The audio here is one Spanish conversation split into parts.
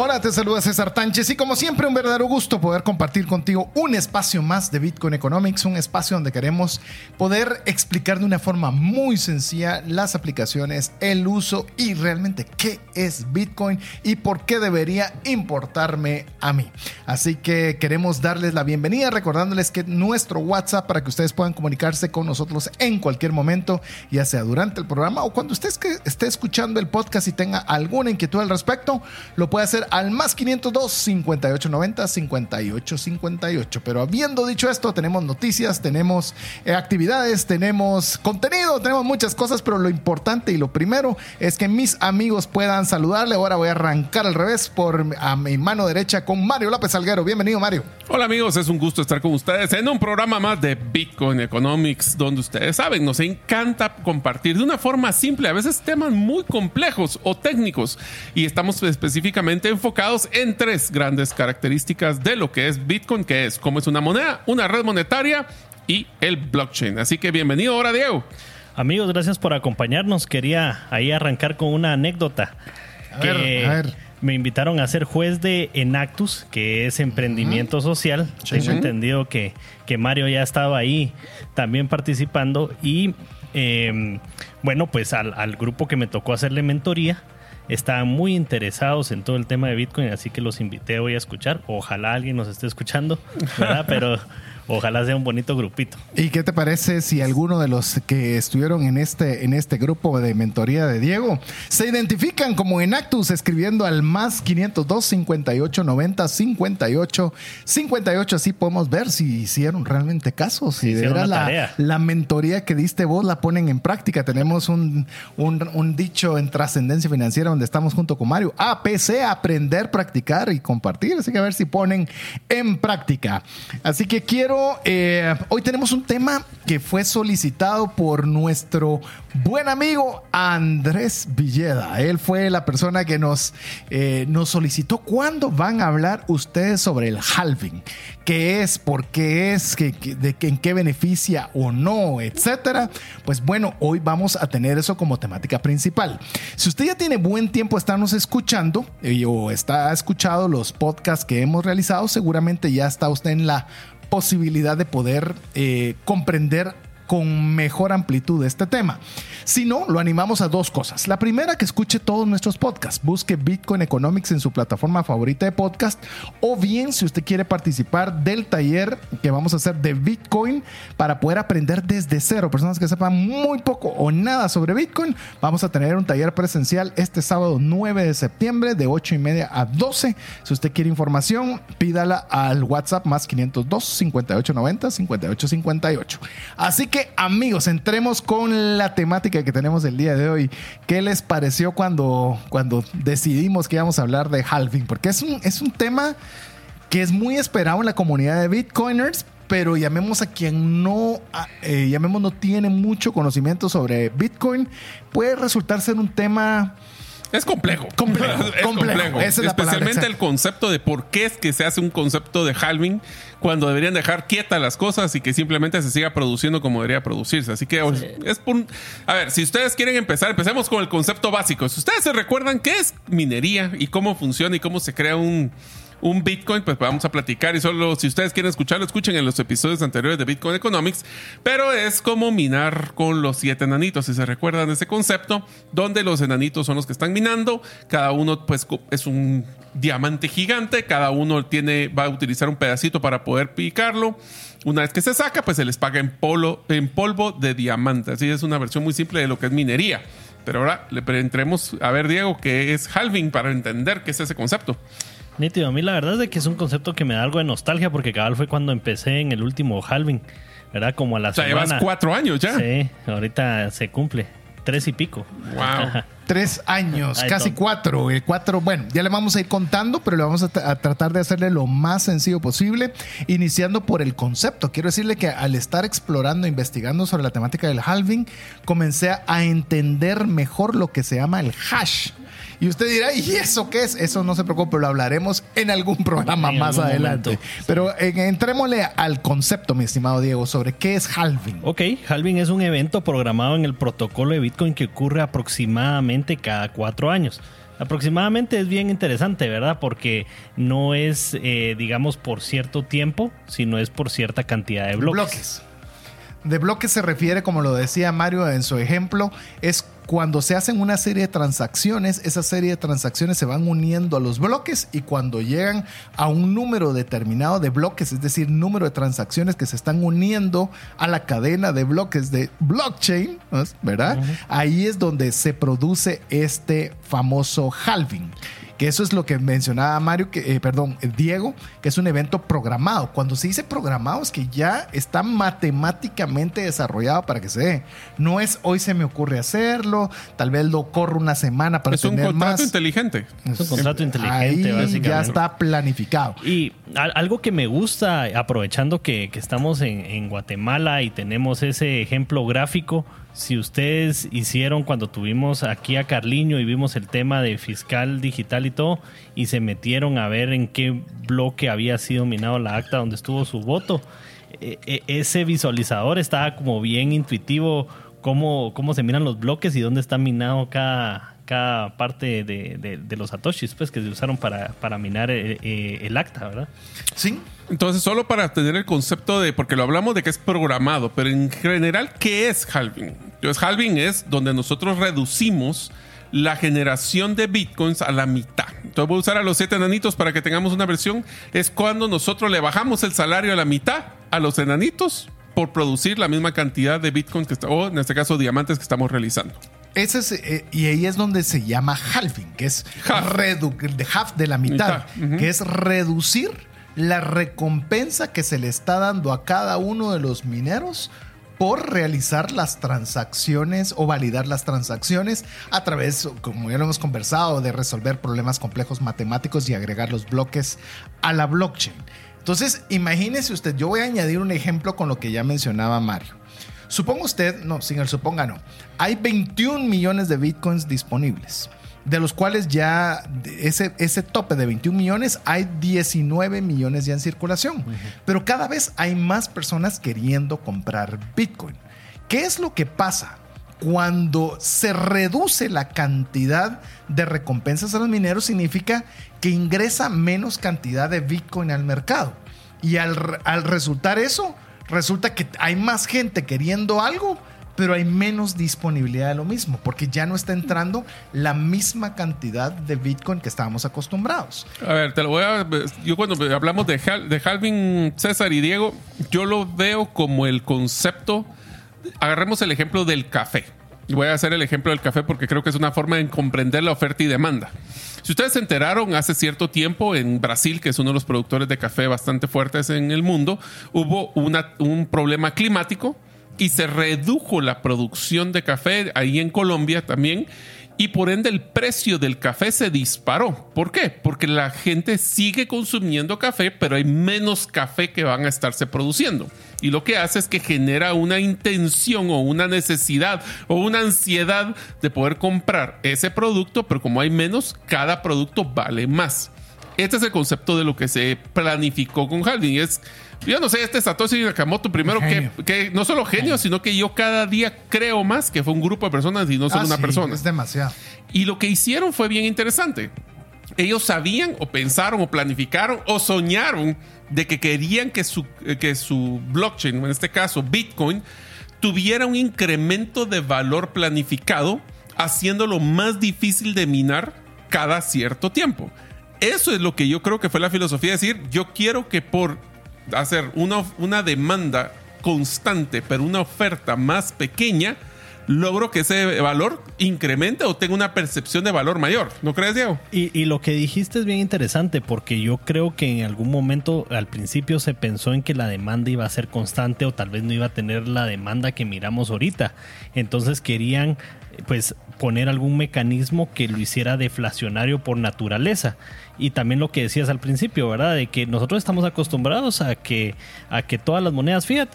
Hola, te saluda César Tánchez y como siempre un verdadero gusto poder compartir contigo un espacio más de Bitcoin Economics, un espacio donde queremos poder explicar de una forma muy sencilla las aplicaciones, el uso y realmente qué es Bitcoin y por qué debería importarme a mí. Así que queremos darles la bienvenida recordándoles que nuestro WhatsApp para que ustedes puedan comunicarse con nosotros en cualquier momento, ya sea durante el programa o cuando usted esté escuchando el podcast y tenga alguna inquietud al respecto, lo puede hacer al más 502 5890 5858. Pero habiendo dicho esto, tenemos noticias, tenemos eh, actividades, tenemos contenido, tenemos muchas cosas, pero lo importante y lo primero es que mis amigos puedan saludarle. Ahora voy a arrancar al revés por a mi mano derecha con Mario López Alguero. Bienvenido, Mario. Hola amigos, es un gusto estar con ustedes en un programa más de Bitcoin Economics, donde ustedes saben, nos encanta compartir de una forma simple, a veces temas muy complejos o técnicos, y estamos específicamente enfocados en tres grandes características de lo que es Bitcoin, que es cómo es una moneda, una red monetaria y el blockchain. Así que bienvenido ahora, Diego. Amigos, gracias por acompañarnos. Quería ahí arrancar con una anécdota. A ver, a ver. Me invitaron a ser juez de Enactus, que es emprendimiento social. Tengo entendido que, que Mario ya estaba ahí también participando. Y eh, bueno, pues al, al grupo que me tocó hacerle mentoría, estaban muy interesados en todo el tema de Bitcoin, así que los invité hoy a escuchar. Ojalá alguien nos esté escuchando, ¿verdad? Pero ojalá sea un bonito grupito. ¿Y qué te parece si alguno de los que estuvieron en este, en este grupo de mentoría de Diego se identifican como Enactus escribiendo al más 502 58 90 58 58? Así podemos ver si hicieron realmente caso, si de verdad la, la, mentoría que diste vos la ponen en práctica. Tenemos un, un, un dicho en trascendencia financiera donde estamos junto con Mario. APC, aprender, practicar y compartir. Así que a ver si ponen en práctica. Así que quiero eh, hoy tenemos un tema que fue solicitado por nuestro buen amigo Andrés Villeda. Él fue la persona que nos, eh, nos solicitó cuándo van a hablar ustedes sobre el halving, qué es, por qué es, de, en qué beneficia o no, etcétera. Pues bueno, hoy vamos a tener eso como temática principal. Si usted ya tiene buen tiempo estarnos escuchando eh, o está escuchado los podcasts que hemos realizado, seguramente ya está usted en la posibilidad de poder eh, comprender con mejor amplitud este tema. Si no, lo animamos a dos cosas. La primera, que escuche todos nuestros podcasts. Busque Bitcoin Economics en su plataforma favorita de podcast. O bien, si usted quiere participar del taller que vamos a hacer de Bitcoin para poder aprender desde cero, personas que sepan muy poco o nada sobre Bitcoin, vamos a tener un taller presencial este sábado 9 de septiembre de 8 y media a 12. Si usted quiere información, pídala al WhatsApp más 502 5890 5858. Así que amigos, entremos con la temática que tenemos el día de hoy. ¿Qué les pareció cuando, cuando decidimos que íbamos a hablar de halving? Porque es un, es un tema que es muy esperado en la comunidad de Bitcoiners, pero llamemos a quien no, eh, llamemos no tiene mucho conocimiento sobre Bitcoin, puede resultar ser un tema es complejo. Complejo. es complejo. Especialmente el concepto de por qué es que se hace un concepto de halving cuando deberían dejar quietas las cosas y que simplemente se siga produciendo como debería producirse. Así que es por... A ver, si ustedes quieren empezar, empecemos con el concepto básico. Si ustedes se recuerdan qué es minería y cómo funciona y cómo se crea un un Bitcoin, pues vamos a platicar y solo si ustedes quieren escucharlo, escuchen en los episodios anteriores de Bitcoin Economics, pero es como minar con los siete enanitos, si se recuerdan ese concepto, donde los enanitos son los que están minando, cada uno pues es un diamante gigante, cada uno tiene, va a utilizar un pedacito para poder picarlo. Una vez que se saca, pues se les paga en, polo, en polvo de diamante. Así es una versión muy simple de lo que es minería. Pero ahora le entremos a ver, Diego, qué es halving para entender qué es ese concepto. Nítido, a mí la verdad es de que es un concepto que me da algo de nostalgia porque cabal fue cuando empecé en el último halving, ¿verdad? Como a la o sea, llevas cuatro años ya. Sí, ahorita se cumple, tres y pico. Wow. Tres años, casi cuatro. Eh, cuatro, bueno, ya le vamos a ir contando, pero le vamos a, tratar de hacerle lo más sencillo posible, iniciando por el concepto. Quiero decirle que al estar explorando, investigando sobre la temática del halving, comencé a entender mejor lo que se llama el hash. Y usted dirá, ¿y eso qué es? Eso no se preocupe, lo hablaremos en algún programa más adelante. Pero entrémosle al concepto, mi estimado Diego, sobre qué es halving. Ok, halving es un evento programado en el protocolo de Bitcoin que ocurre aproximadamente cada cuatro años. Aproximadamente es bien interesante, ¿verdad? Porque no es, eh, digamos, por cierto tiempo, sino es por cierta cantidad de bloques. bloques. De bloques se refiere, como lo decía Mario en su ejemplo, es cuando se hacen una serie de transacciones, esa serie de transacciones se van uniendo a los bloques y cuando llegan a un número determinado de bloques, es decir, número de transacciones que se están uniendo a la cadena de bloques de blockchain, ¿verdad? Ahí es donde se produce este famoso halving que eso es lo que mencionaba Mario, que, eh, perdón, Diego, que es un evento programado. Cuando se dice programado es que ya está matemáticamente desarrollado para que se dé. No es hoy se me ocurre hacerlo, tal vez lo corro una semana para tener más. Es un contrato inteligente. Es un contrato inteligente, Ahí Ya está planificado. Y algo que me gusta, aprovechando que, estamos en Guatemala y tenemos ese ejemplo gráfico, si ustedes hicieron cuando tuvimos aquí a Carliño y vimos el tema de fiscal digital y todo, y se metieron a ver en qué bloque había sido minado la acta donde estuvo su voto, e, e, ese visualizador estaba como bien intuitivo cómo, cómo se miran los bloques y dónde está minado cada, cada parte de, los satoshis pues, que se usaron para, para minar eh, eh, el acta, ¿verdad? Sí, entonces, solo para tener el concepto de, porque lo hablamos de que es programado, pero en general, ¿qué es halving? Entonces, halving es donde nosotros reducimos la generación de bitcoins a la mitad. Entonces voy a usar a los siete enanitos para que tengamos una versión. Es cuando nosotros le bajamos el salario a la mitad a los enanitos por producir la misma cantidad de bitcoins que o en este caso diamantes que estamos realizando. Ese es, eh, y ahí es donde se llama halving, que es de half de la mitad, que es reducir la recompensa que se le está dando a cada uno de los mineros por realizar las transacciones o validar las transacciones a través, como ya lo hemos conversado, de resolver problemas complejos matemáticos y agregar los bloques a la blockchain. Entonces, imagínese usted, yo voy a añadir un ejemplo con lo que ya mencionaba Mario. Suponga usted, no, sin el suponga no, hay 21 millones de bitcoins disponibles de los cuales ya ese, ese tope de 21 millones, hay 19 millones ya en circulación. Pero cada vez hay más personas queriendo comprar Bitcoin. ¿Qué es lo que pasa? Cuando se reduce la cantidad de recompensas a los mineros, significa que ingresa menos cantidad de Bitcoin al mercado. Y al, al resultar eso, resulta que hay más gente queriendo algo, pero hay menos disponibilidad de lo mismo, porque ya no está entrando la misma cantidad de Bitcoin que estábamos acostumbrados. A ver, te lo voy a. Yo cuando hablamos de, de halving, César y Diego, yo lo veo como el concepto. Agarremos el ejemplo del café. Voy a hacer el ejemplo del café porque creo que es una forma de comprender la oferta y demanda. Si ustedes se enteraron hace cierto tiempo en Brasil, que es uno de los productores de café bastante fuertes en el mundo, hubo un problema climático y se redujo la producción de café ahí en Colombia también y por ende el precio del café se disparó. ¿Por qué? Porque la gente sigue consumiendo café, pero hay menos café que van a estarse produciendo. Y lo que hace es que genera una intención o una necesidad o una ansiedad de poder comprar ese producto, pero como hay menos, cada producto vale más. Este es el concepto de lo que se planificó con Halving. Es yo no sé, este Satoshi Nakamoto, primero que, que, no solo genio, sino que yo cada día creo más que fue un grupo de personas y no solo ah, una persona. Es demasiado. Y lo que hicieron fue bien interesante. Ellos sabían o pensaron o planificaron o soñaron de que querían que su, que su blockchain, en este caso Bitcoin, tuviera un incremento de valor planificado, haciéndolo más difícil de minar cada cierto tiempo. Eso es lo que yo creo que fue la filosofía, decir, yo quiero que por hacer una, una demanda constante, pero una oferta más pequeña, logro que ese valor incremente o tenga una percepción de valor mayor. ¿No crees, Diego? Y, lo que dijiste es bien interesante porque yo creo que en algún momento al principio se pensó en que la demanda iba a ser constante o tal vez no iba a tener la demanda que miramos ahorita. Entonces querían pues poner algún mecanismo que lo hiciera deflacionario por naturaleza. Y también lo que decías al principio, ¿verdad? De que nosotros estamos acostumbrados a que, a que todas las monedas fiat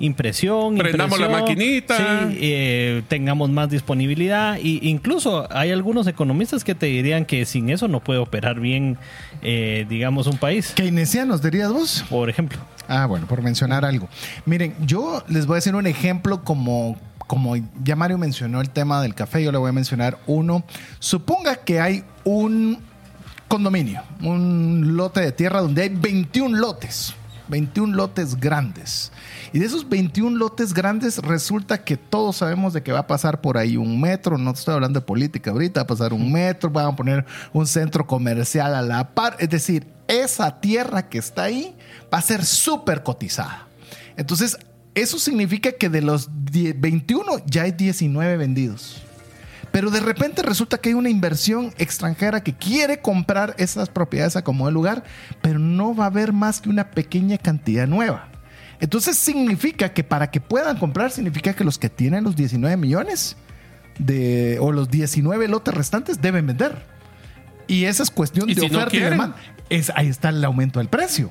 impresión, prendamos la maquinita, eh, tengamos más disponibilidad. E incluso hay algunos economistas que te dirían que sin eso no puede operar bien, eh, digamos, un país. ¿Keynesianos dirías vos? Por ejemplo. Ah, bueno, por mencionar algo. Miren, yo les voy a hacer un ejemplo como como ya Mario mencionó el tema del café, yo le voy a mencionar uno. Suponga que hay un condominio, un lote de tierra donde hay 21 lotes, 21 lotes grandes. Y de esos 21 lotes grandes resulta que todos sabemos de que va a pasar por ahí un metro, no estoy hablando de política ahorita, va a pasar un metro, van a poner un centro comercial a la par, es decir, esa tierra que está ahí va a ser súper cotizada. Entonces, eso significa que de los 21 ya hay 19 vendidos. Pero de repente resulta que hay una inversión extranjera que quiere comprar esas propiedades a como de lugar, pero no va a haber más que una pequeña cantidad nueva. Entonces significa que para que puedan comprar, significa que los que tienen los 19 millones de, o los 19 lotes restantes deben vender. Y esa es cuestión de oferta y demanda. Es, ahí está el aumento del precio.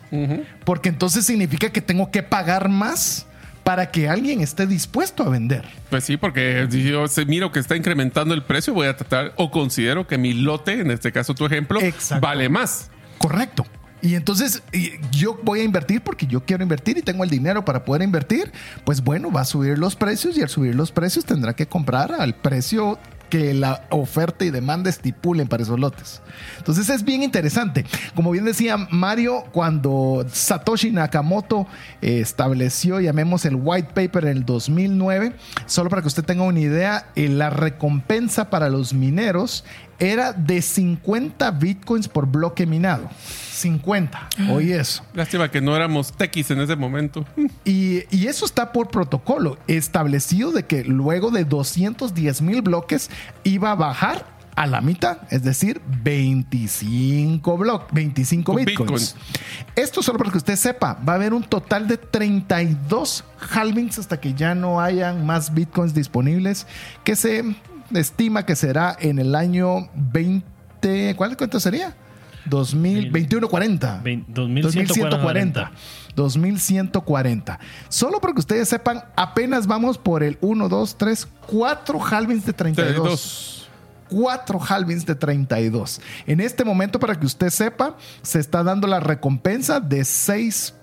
Porque entonces significa que tengo que pagar más para que alguien esté dispuesto a vender. Pues sí, porque si yo miro que está incrementando el precio, voy a tratar o considero que mi lote, en este caso tu ejemplo, vale más. Correcto. Y entonces yo voy a invertir porque yo quiero invertir y tengo el dinero para poder invertir. Pues bueno, va a subir los precios y al subir los precios tendrá que comprar al precio que la oferta y demanda estipulen para esos lotes. Entonces es bien interesante. Como bien decía Mario, cuando Satoshi Nakamoto eh, estableció, llamemos el white paper en el 2009, solo para que usted tenga una idea, eh, la recompensa para los mineros era de 50 bitcoins por bloque minado. 50. Oye eso. Lástima que no éramos tequis en ese momento. Y, y, eso está por protocolo establecido de que luego de 210 mil bloques iba a bajar a la mitad, es decir, 25, bloques 25 bitcoins. Esto solo para que usted sepa, va a haber un total de 32 halvings hasta que ya no hayan más bitcoins disponibles que se estima que será en el año 20, ¿cuál cuánto sería? 2021-40. 2140. 2140. Solo para que ustedes sepan, apenas vamos por el 1, 2, 3, 4 halvings de 32. 4 halvings de 32. En este momento, para que usted sepa, se está dando la recompensa de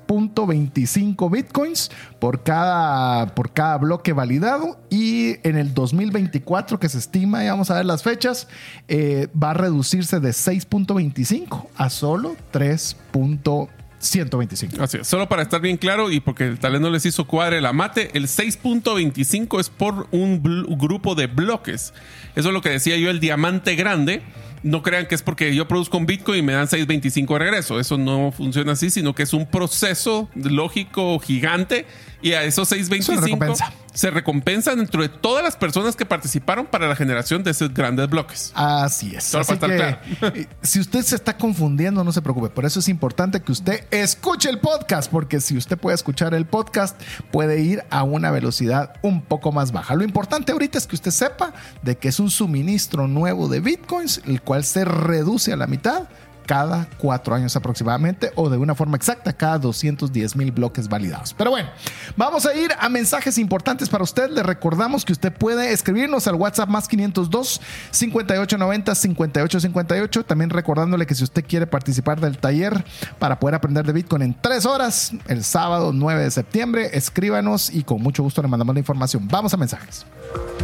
6.25 bitcoins por cada, por cada bloque validado y en el 2024 que se estima, y vamos a ver las fechas, eh, va a reducirse de 6.25 a solo 3.25. 125. Así es. Solo para estar bien claro y porque el talento les hizo cuadre la mate, el 6.25 es por un grupo de bloques. Eso es lo que decía yo, el diamante grande no crean que es porque yo produzco un Bitcoin y me dan 6.25 de regreso. Eso no funciona así, sino que es un proceso lógico gigante y a esos 6.25 se recompensa dentro de todas las personas que participaron para la generación de esos grandes bloques. Así es. Así que, eh, si usted se está confundiendo, no se preocupe. Por eso es importante que usted escuche el podcast, porque si usted puede escuchar el podcast, puede ir a una velocidad un poco más baja. Lo importante ahorita es que usted sepa de que es un suministro nuevo de bitcoins, el cual se reduce a la mitad cada cuatro años aproximadamente o de una forma exacta cada 210 mil bloques validados. Pero bueno, vamos a ir a mensajes importantes para usted. Le recordamos que usted puede escribirnos al WhatsApp más 502 5890 5858. También recordándole que si usted quiere participar del taller para poder aprender de Bitcoin en tres horas, el sábado 9 de septiembre, escríbanos y con mucho gusto le mandamos la información. Vamos a mensajes.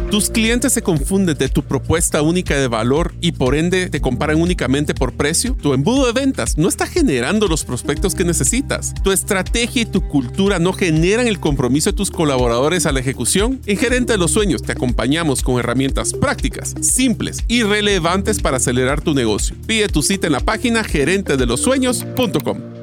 Tus clientes se confunden de tu propuesta única de valor y por ende te comparan únicamente por precio. Embudo de ventas no está generando los prospectos que necesitas. Tu estrategia y tu cultura no generan el compromiso de tus colaboradores a la ejecución. En Gerente de los Sueños te acompañamos con herramientas prácticas, simples y relevantes para acelerar tu negocio. Pide tu cita en la página gerentedelosueños.com.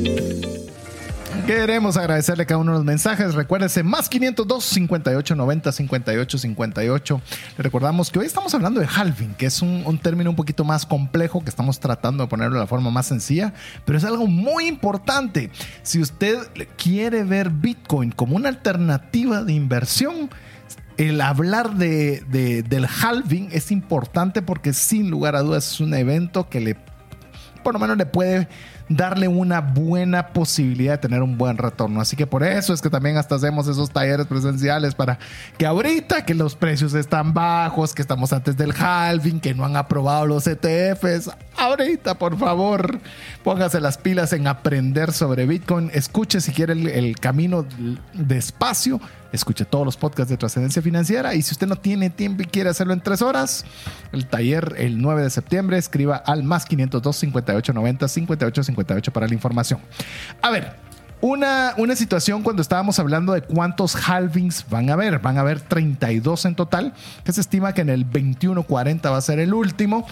Queremos agradecerle cada uno de los mensajes. Recuérdese, más 502 58 90 58 58. Le recordamos que hoy estamos hablando de halving, que es un, término un poquito más complejo que estamos tratando de ponerlo de la forma más sencilla, pero es algo muy importante. Si usted quiere ver Bitcoin como una alternativa de inversión, el hablar de, de, del halving es importante porque sin lugar a dudas es un evento que le, por lo menos le puede darle una buena posibilidad de tener un buen retorno. Así que por eso es que también hasta hacemos esos talleres presenciales para que ahorita que los precios están bajos, que estamos antes del halving, que no han aprobado los ETFs, ahorita por favor póngase las pilas en aprender sobre Bitcoin. Escuche si quiere el, camino despacio escuche todos los podcasts de trascendencia financiera y si usted no tiene tiempo y quiere hacerlo en tres horas, el taller el 9 de septiembre, escriba al más 502 58 90 58 58 para la información. A ver, una, una, situación cuando estábamos hablando de cuántos halvings van a haber. Van a haber 32 en total, que se estima que en el 21-40 va a ser el último.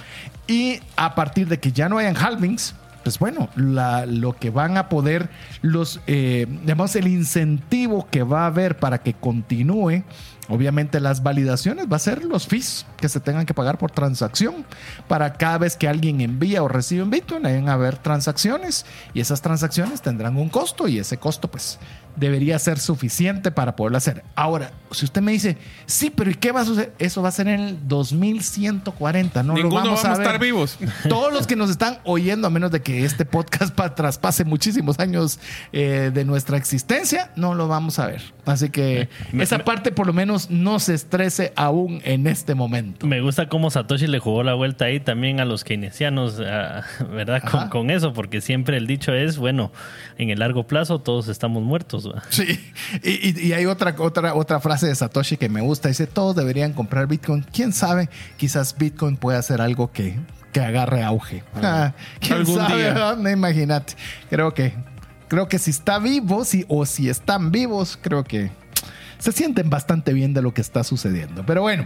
Y a partir de que ya no hayan halvings, pues bueno, lo que van a poder, los, eh, digamos, el incentivo que va a haber para que continúe, obviamente las validaciones, va a ser los fees que se tengan que pagar por transacción. Para cada vez que alguien envía o recibe un Bitcoin, a haber transacciones y esas transacciones tendrán un costo y ese costo, pues, debería ser suficiente para poderlo hacer. Ahora, si usted me dice, sí, pero ¿y qué va a suceder? Eso va a ser en el 2140, ¿no? Ninguno lo vamos, a, estar vivos. Todos los que nos están oyendo, a menos de que este podcast traspase muchísimos años eh, de nuestra existencia, no lo vamos a ver. Así que me, esa me, parte por lo menos no se estrese aún en este momento. Me gusta cómo Satoshi le jugó la vuelta ahí también a los keynesianos, ¿verdad? Con, con, eso, porque siempre el dicho es, bueno, en el largo plazo todos estamos muertos. Sí, y, y, y, hay otra, otra, otra frase de Satoshi que me gusta, dice, todos deberían comprar Bitcoin. ¿Quién sabe? Quizás Bitcoin pueda ser algo que, que agarre auge. Ah, ¿Quién Algún sabe? día. No, imagínate. Creo que, creo que si está vivo, si, o si están vivos, creo que se sienten bastante bien de lo que está sucediendo. Pero bueno,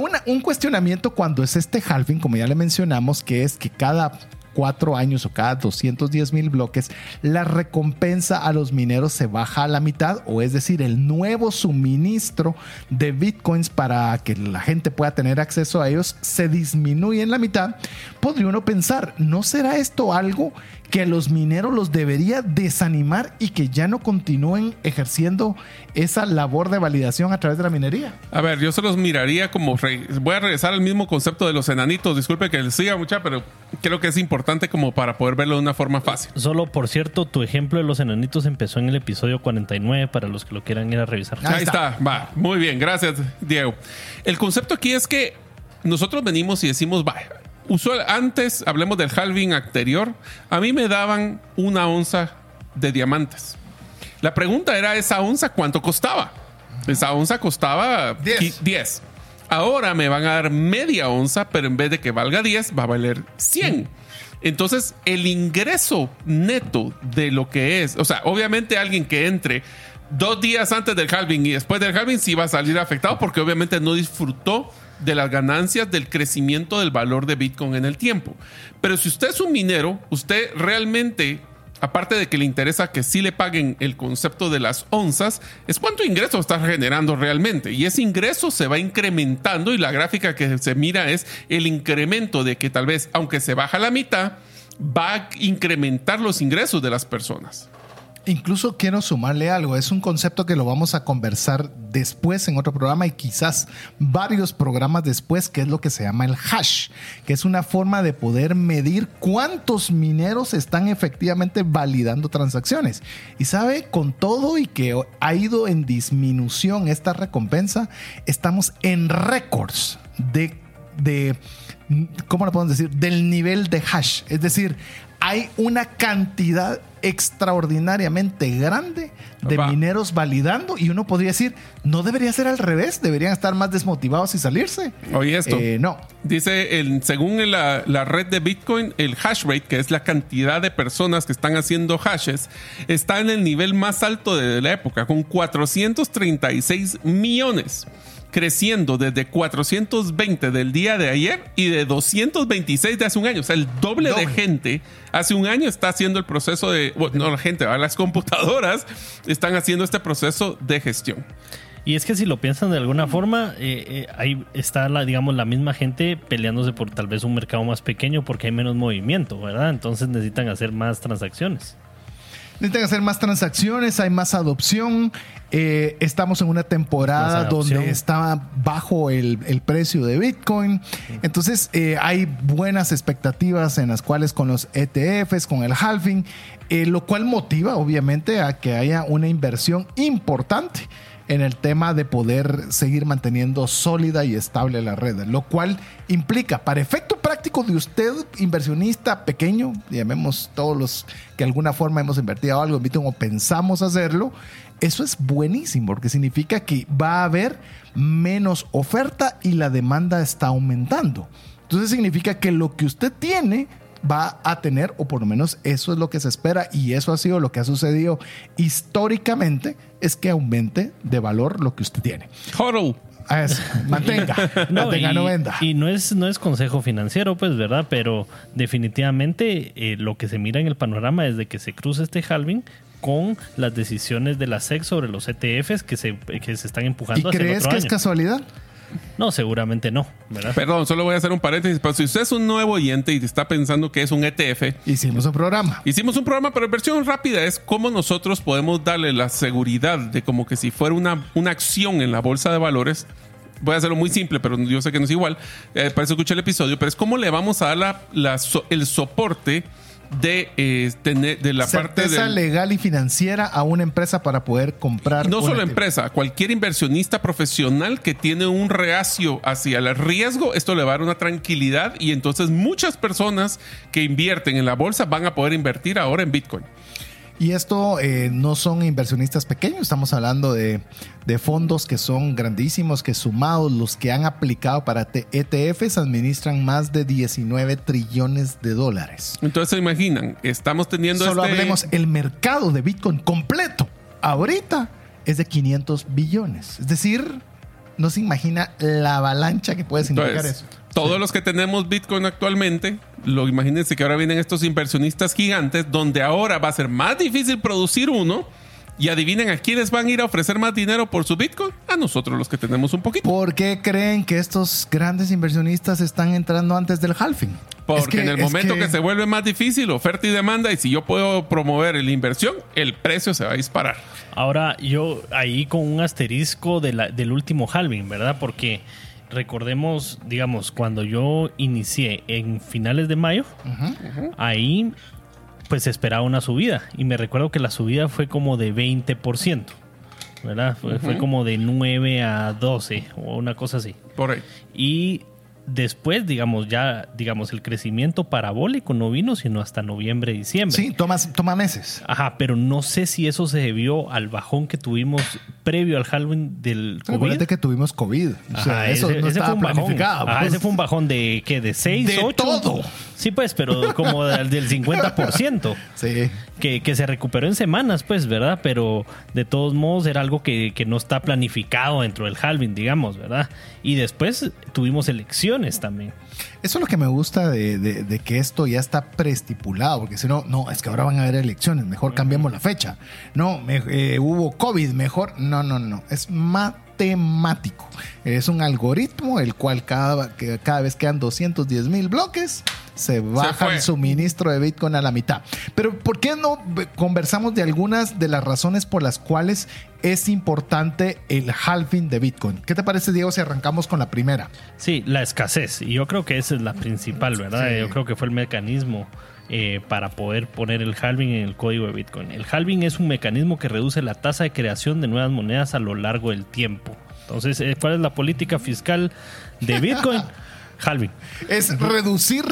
una, un cuestionamiento cuando es este halving, como ya le mencionamos, que es que cada cuatro años o cada 210 mil bloques, la recompensa a los mineros se baja a la mitad, o es decir, el nuevo suministro de bitcoins para que la gente pueda tener acceso a ellos se disminuye en la mitad. Podría uno pensar, ¿no será esto algo que a los mineros los debería desanimar y que ya no continúen ejerciendo esa labor de validación a través de la minería? A ver, yo se los miraría como. Re... Voy a regresar al mismo concepto de los enanitos. Disculpe que les siga mucha, pero creo que es importante como para poder verlo de una forma fácil. Solo por cierto, tu ejemplo de los enanitos empezó en el episodio 49 para los que lo quieran ir a revisar. Ahí, Ahí está. está, va. Muy bien, gracias, Diego. El concepto aquí es que nosotros venimos y decimos, va, usual, antes, hablemos del halving anterior, a mí me daban una onza de diamantes. La pregunta era, ¿esa onza cuánto costaba? Esa onza costaba 10. 10. Ahora me van a dar media onza, pero en vez de que valga 10, va a valer 100. Entonces, el ingreso neto de lo que es, o sea, obviamente alguien que entre dos días antes del halving y después del halving sí va a salir afectado porque obviamente no disfrutó de las ganancias del crecimiento del valor de Bitcoin en el tiempo. Pero si usted es un minero, usted realmente, aparte de que le interesa que sí le paguen el concepto de las onzas, es cuánto ingreso está generando realmente. Y ese ingreso se va incrementando y la gráfica que se mira es el incremento de que tal vez, aunque se baja la mitad, va a incrementar los ingresos de las personas. Incluso quiero sumarle algo, es un concepto que lo vamos a conversar después en otro programa y quizás varios programas después, que es lo que se llama el hash, que es una forma de poder medir cuántos mineros están efectivamente validando transacciones. Y sabe, con todo y que ha ido en disminución esta recompensa, estamos en récords de, de ¿cómo lo podemos decir? Del nivel de hash. Es decir, hay una cantidad extraordinariamente grande de mineros validando y uno podría decir, no debería ser al revés, deberían estar más desmotivados y salirse. Oye esto. Eh, no. Dice, el, según la, la, red de Bitcoin, el hash rate, que es la cantidad de personas que están haciendo hashes, está en el nivel más alto de la época, con 436 millones creciendo desde 420 del día de ayer y de 226 de hace un año. O sea, el doble, de gente hace un año está haciendo el proceso de, bueno, no la gente, las computadoras están haciendo este proceso de gestión. Y es que si lo piensan de alguna forma, eh, eh, ahí está la, digamos, la misma gente peleándose por tal vez un mercado más pequeño porque hay menos movimiento, ¿verdad? Entonces necesitan hacer más transacciones necesitan hacer más transacciones, hay más adopción. Eh, estamos en una temporada donde está bajo el, precio de Bitcoin. Entonces eh, hay buenas expectativas en las cuales con los ETFs, con el halving, eh, lo cual motiva obviamente a que haya una inversión importante en el tema de poder seguir manteniendo sólida y estable la red, lo cual implica, para efecto práctico de usted, inversionista pequeño, llamemos todos los que de alguna forma hemos invertido algo en Bitcoin o pensamos hacerlo, eso es buenísimo porque significa que va a haber menos oferta y la demanda está aumentando. Entonces significa que lo que usted tiene va a tener, o por lo menos eso es lo que se espera y eso ha sido lo que ha sucedido históricamente, es que aumente de valor lo que usted tiene. Hodl. mantenga, no, mantenga, y, no venda. Y no es, no es consejo financiero, pues, ¿verdad? Pero definitivamente eh, lo que se mira en el panorama es de que se cruce este halving con las decisiones de la SEC sobre los ETFs que se, que se están empujando ¿Y crees que es casualidad? No, seguramente no, ¿verdad? Perdón, solo voy a hacer un paréntesis. Pero si usted es un nuevo oyente y está pensando que es un ETF, hicimos un programa. Hicimos un programa, pero en versión rápida es cómo nosotros podemos darle la seguridad de como que si fuera una, una acción en la bolsa de valores. Voy a hacerlo muy simple, pero yo sé que no es igual. Eh, para eso escuché el episodio, pero es cómo le vamos a dar la, el soporte de eh, tener de la parte de legal y financiera a una empresa para poder comprar. No solo empresa, cualquier inversionista profesional que tiene un reacio hacia el riesgo, esto le va a dar una tranquilidad y entonces muchas personas que invierten en la bolsa van a poder invertir ahora en Bitcoin. Y esto eh, no son inversionistas pequeños, estamos hablando de, fondos que son grandísimos, que sumados los que han aplicado para ETFs administran más de 19 trillones de dólares. Entonces se imaginan, estamos teniendo... Solo este hablemos, el mercado de Bitcoin completo ahorita es de 500 billones. Es decir, no se imagina la avalancha que puede significar eso. Todos los que tenemos Bitcoin actualmente, lo imagínense que ahora vienen estos inversionistas gigantes, donde ahora va a ser más difícil producir uno. Y adivinen a quiénes van a ir a ofrecer más dinero por su Bitcoin. A nosotros los que tenemos un poquito. ¿Por qué creen que estos grandes inversionistas están entrando antes del halving? Porque en el momento que... se vuelve más difícil, oferta y demanda, y si yo puedo promover la inversión, el precio se va a disparar. Ahora, yo ahí con un asterisco del último halving, ¿verdad? Porque recordemos, digamos, cuando yo inicié en finales de mayo, ahí pues esperaba una subida. Y me recuerdo que la subida fue como de 20%. ¿Verdad? Fue, fue como de 9 a 12 o una cosa así. Por ahí. Y después, digamos, ya, digamos, el crecimiento parabólico no vino sino hasta noviembre, diciembre. Sí, toma, toma meses. Ajá, pero no sé si eso se debió al bajón que tuvimos previo al Halloween del COVID. Acuérdate que tuvimos COVID. O sea, eso no estaba fue un planificado. Bajón. ese fue un bajón de, ¿qué? ¿De 6, de todo. Sí, pues, pero como del, del 50%. sí. Que, que, se recuperó en semanas, pues, ¿verdad? Pero de todos modos era algo que, que no está planificado dentro del halving, digamos, ¿verdad? Y después tuvimos elecciones también. Eso es lo que me gusta de, que esto ya está preestipulado, porque si no, no, es que ahora van a haber elecciones, mejor cambiemos la fecha. No, eh, hubo COVID, mejor. No, no, no. Es más matemático. Es un algoritmo el cual cada, cada vez quedan 210 mil bloques, se baja el suministro de Bitcoin a la mitad. Pero ¿por qué no conversamos de algunas de las razones por las cuales es importante el halving de Bitcoin? ¿Qué te parece, Diego, si arrancamos con la primera? Sí, la escasez. Y yo creo que esa es la principal, ¿verdad? Yo creo que fue el mecanismo eh, para poder poner el halving en el código de Bitcoin. El halving es un mecanismo que reduce la tasa de creación de nuevas monedas a lo largo del tiempo. Entonces, eh, ¿cuál es la política fiscal de Bitcoin? halving. Es reducir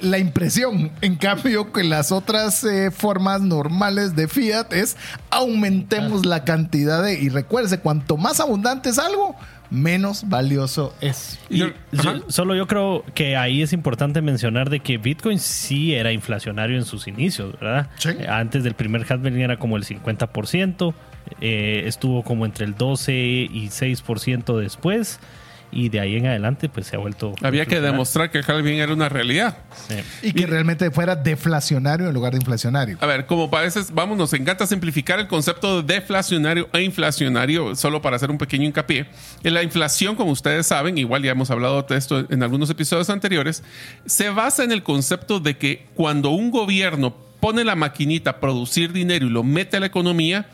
la impresión. En cambio, que las otras eh, formas normales de fiat es aumentemos la cantidad de. Y recuerde, cuanto más abundante es algo, menos valioso es. solo yo creo que ahí es importante mencionar de que Bitcoin sí era inflacionario en sus inicios, ¿verdad? Eh, antes del primer halving era como el 50%, eh, estuvo como entre el 12 y 6% después y de ahí en adelante pues se ha vuelto... Había que demostrar que el halving era una realidad. Y que realmente fuera deflacionario en lugar de inflacionario. A ver, como veces vamos, nos encanta simplificar el concepto de deflacionario e inflacionario, solo para hacer un pequeño hincapié. En la inflación, como ustedes saben, igual ya hemos hablado de esto en algunos episodios anteriores, se basa en el concepto de que cuando un gobierno pone la maquinita a producir dinero y lo mete a la economía,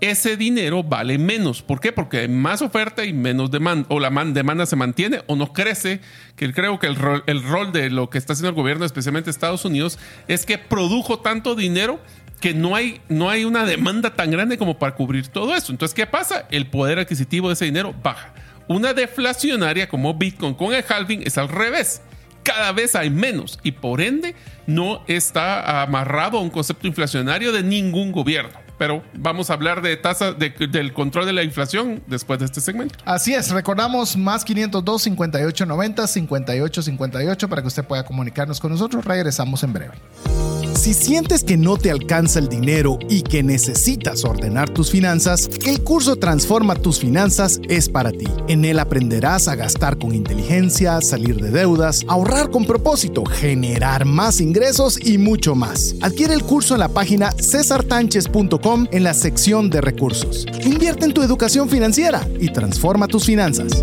ese dinero vale menos. ¿Por qué? Porque hay más oferta y menos demanda, o la demanda se mantiene o no crece, que creo que el rol, el rol de lo que está haciendo el gobierno, especialmente Estados Unidos, es que produjo tanto dinero que no hay, no hay una demanda tan grande como para cubrir todo eso. Entonces, ¿qué pasa? El poder adquisitivo de ese dinero baja. Una deflacionaria como Bitcoin con el halving es al revés cada vez hay menos y por ende no está amarrado a un concepto inflacionario de ningún gobierno pero vamos a hablar de tasa del control de la inflación después de este segmento. Así es, recordamos más 502 5890 5858 para que usted pueda comunicarnos con nosotros. Regresamos en breve. Si sientes que no te alcanza el dinero y que necesitas ordenar tus finanzas, el curso Transforma tus finanzas es para ti. En él aprenderás a gastar con inteligencia, salir de deudas, ahorrar con propósito, generar más ingresos y mucho más. Adquiere el curso en la página cesartanches.com en la sección de recursos. Invierte en tu educación financiera y transforma tus finanzas.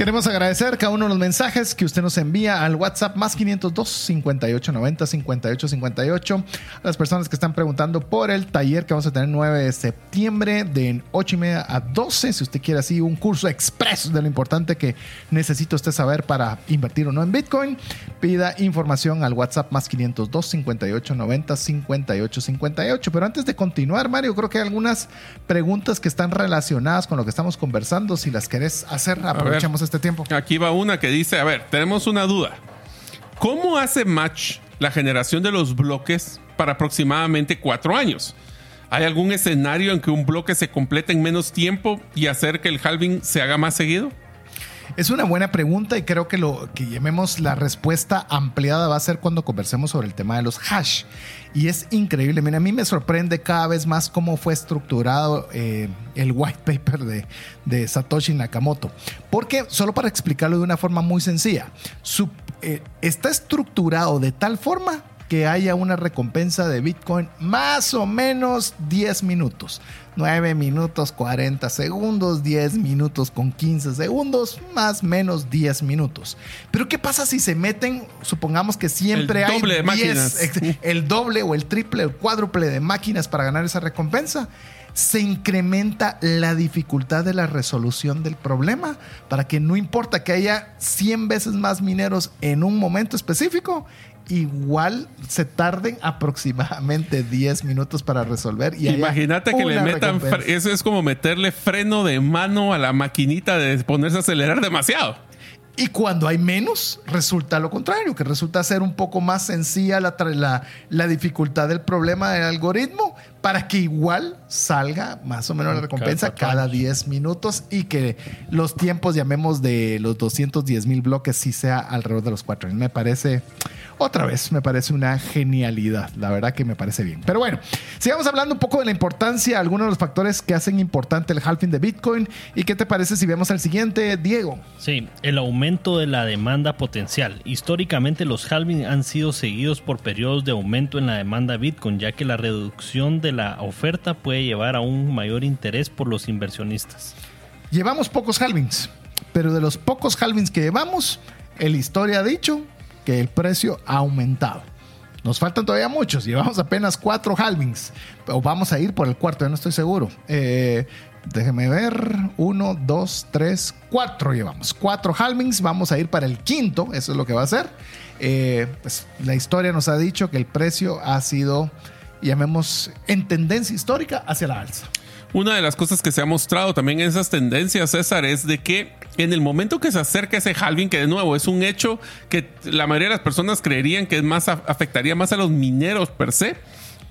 Queremos agradecer cada uno de los mensajes que usted nos envía al WhatsApp más 502 5890 5858. A las personas que están preguntando por el taller que vamos a tener 9 de septiembre de 8 y media a 12. Si usted quiere así un curso expreso de lo importante que necesita usted saber para invertir o no en Bitcoin, pida información al WhatsApp más 502 5890 5858. Pero antes de continuar, Mario, creo que hay algunas preguntas que están relacionadas con lo que estamos conversando. Si las querés hacer, aprovechemos este tiempo. Aquí va una que dice, a ver, tenemos una duda. ¿Cómo hace match la generación de los bloques para aproximadamente cuatro años? ¿Hay algún escenario en que un bloque se complete en menos tiempo y hacer que el halving se haga más seguido? Es una buena pregunta y creo que lo que llamemos la respuesta ampliada va a ser cuando conversemos sobre el tema de los hash. Y es increíble. Mira, a mí me sorprende cada vez más cómo fue estructurado eh, el white paper de, Satoshi Nakamoto. Porque, solo para explicarlo de una forma muy sencilla, eh, está estructurado de tal forma que haya una recompensa de Bitcoin más o menos 10 minutos. 9 minutos 40 segundos, 10 minutos con 15 segundos, más o menos 10 minutos. Pero ¿qué pasa si se meten, supongamos que siempre el doble hay de el doble o el triple o el cuádruple de máquinas para ganar esa recompensa? se incrementa la dificultad de la resolución del problema para que no importa que haya 100 veces más mineros en un momento específico, igual se tarden aproximadamente 10 minutos para resolver. Y Imagínate que le metan, eso es como meterle freno de mano a la maquinita de ponerse a acelerar demasiado. Y cuando hay menos, resulta lo contrario, que resulta ser un poco más sencilla la, la, la, dificultad del problema del algoritmo para que igual salga más o menos la recompensa cada 10 minutos y que los tiempos, llamemos de los 210 mil bloques, sí sea alrededor de los 4. Me parece otra vez me parece una genialidad. La verdad que me parece bien. Pero bueno, sigamos hablando un poco de la importancia, algunos de los factores que hacen importante el halving de Bitcoin. ¿Y qué te parece si vemos el siguiente, Diego? Sí, el aumento de la demanda potencial. Históricamente los halving han sido seguidos por periodos de aumento en la demanda Bitcoin, ya que la reducción de la oferta puede llevar a un mayor interés por los inversionistas. Llevamos pocos halvings, pero de los pocos halvings que llevamos, el historia ha dicho que el precio ha aumentado. Nos faltan todavía muchos, llevamos apenas cuatro halvings, o vamos a ir por el cuarto, ya no estoy seguro. Eh, déjeme ver, uno, dos, tres, cuatro llevamos. Cuatro halvings, vamos a ir para el quinto, eso es lo que va a ser. Eh, pues, la historia nos ha dicho que el precio ha sido, llamemos, en tendencia histórica hacia la alza. Una de las cosas que se ha mostrado también en esas tendencias, César, es de que en el momento que se acerca ese halving, que de nuevo es un hecho que la mayoría de las personas creerían que es más afectaría más a los mineros per se,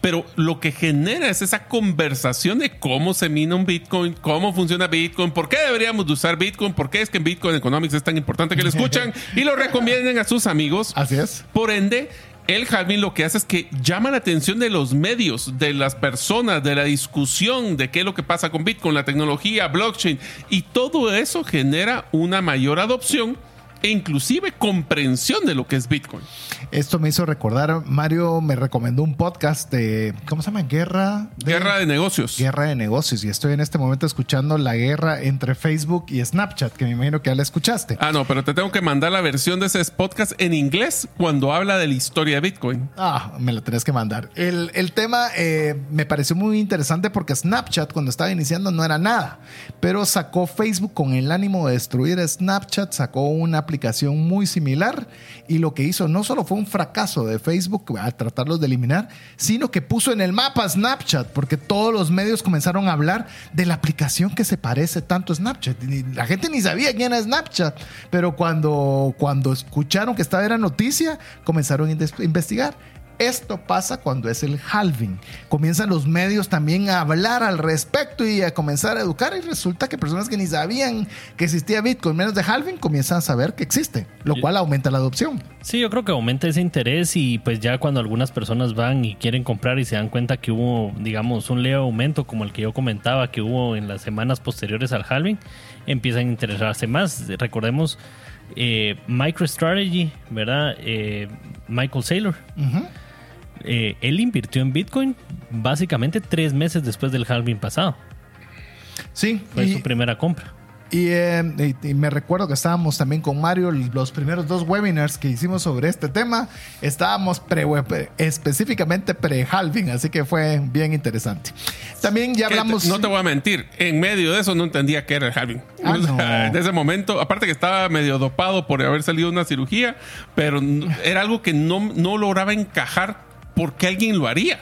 pero lo que genera es esa conversación de cómo se mina un Bitcoin, cómo funciona Bitcoin, por qué deberíamos de usar Bitcoin, por qué es que en Bitcoin Economics es tan importante que lo escuchan y lo recomienden a sus amigos. Así es. Por ende, el halving lo que hace es que llama la atención de los medios, de las personas, de la discusión de qué es lo que pasa con Bitcoin, la tecnología, blockchain, y todo eso genera una mayor adopción e inclusive comprensión de lo que es Bitcoin. Esto me hizo recordar, Mario me recomendó un podcast de, ¿cómo se llama? Guerra de, Guerra de negocios. Guerra de negocios. Y estoy en este momento escuchando la guerra entre Facebook y Snapchat, que me imagino que ya la escuchaste. Ah, no, pero te tengo que mandar la versión de ese podcast en inglés cuando habla de la historia de Bitcoin. Ah, me la tenés que mandar. El, el tema eh, me pareció muy interesante porque Snapchat cuando estaba iniciando no era nada, pero sacó Facebook con el ánimo de destruir Snapchat, sacó una aplicación muy similar y lo que hizo no solo fue un fracaso de Facebook a tratarlos de eliminar, sino que puso en el mapa Snapchat porque todos los medios comenzaron a hablar de la aplicación que se parece tanto a Snapchat. la gente ni sabía quién era Snapchat, pero cuando, cuando escucharon que esta era noticia, comenzaron a investigar. Esto pasa cuando es el halving. Comienzan los medios también a hablar al respecto y a comenzar a educar y resulta que personas que ni sabían que existía Bitcoin menos de halving comienzan a saber que existe, lo cual aumenta la adopción. Sí, yo creo que aumenta ese interés y pues ya cuando algunas personas van y quieren comprar y se dan cuenta que hubo, digamos, un leve aumento como el que yo comentaba que hubo en las semanas posteriores al halving, empiezan a interesarse más. Recordemos eh, MicroStrategy, ¿verdad? Eh, Michael Saylor. Eh, él invirtió en Bitcoin básicamente tres meses después del halving pasado. Sí. Fue su primera compra. Eh, y, me recuerdo que estábamos también con Mario, los primeros dos webinars que hicimos sobre este tema, estábamos pre específicamente pre-halving, así que fue bien interesante. También ya hablamos... no te voy a mentir, en medio de eso no entendía qué era el halving. Ah, en ese momento, aparte que estaba medio dopado por haber salido una cirugía, pero era algo que no, no lograba encajar porque alguien lo haría.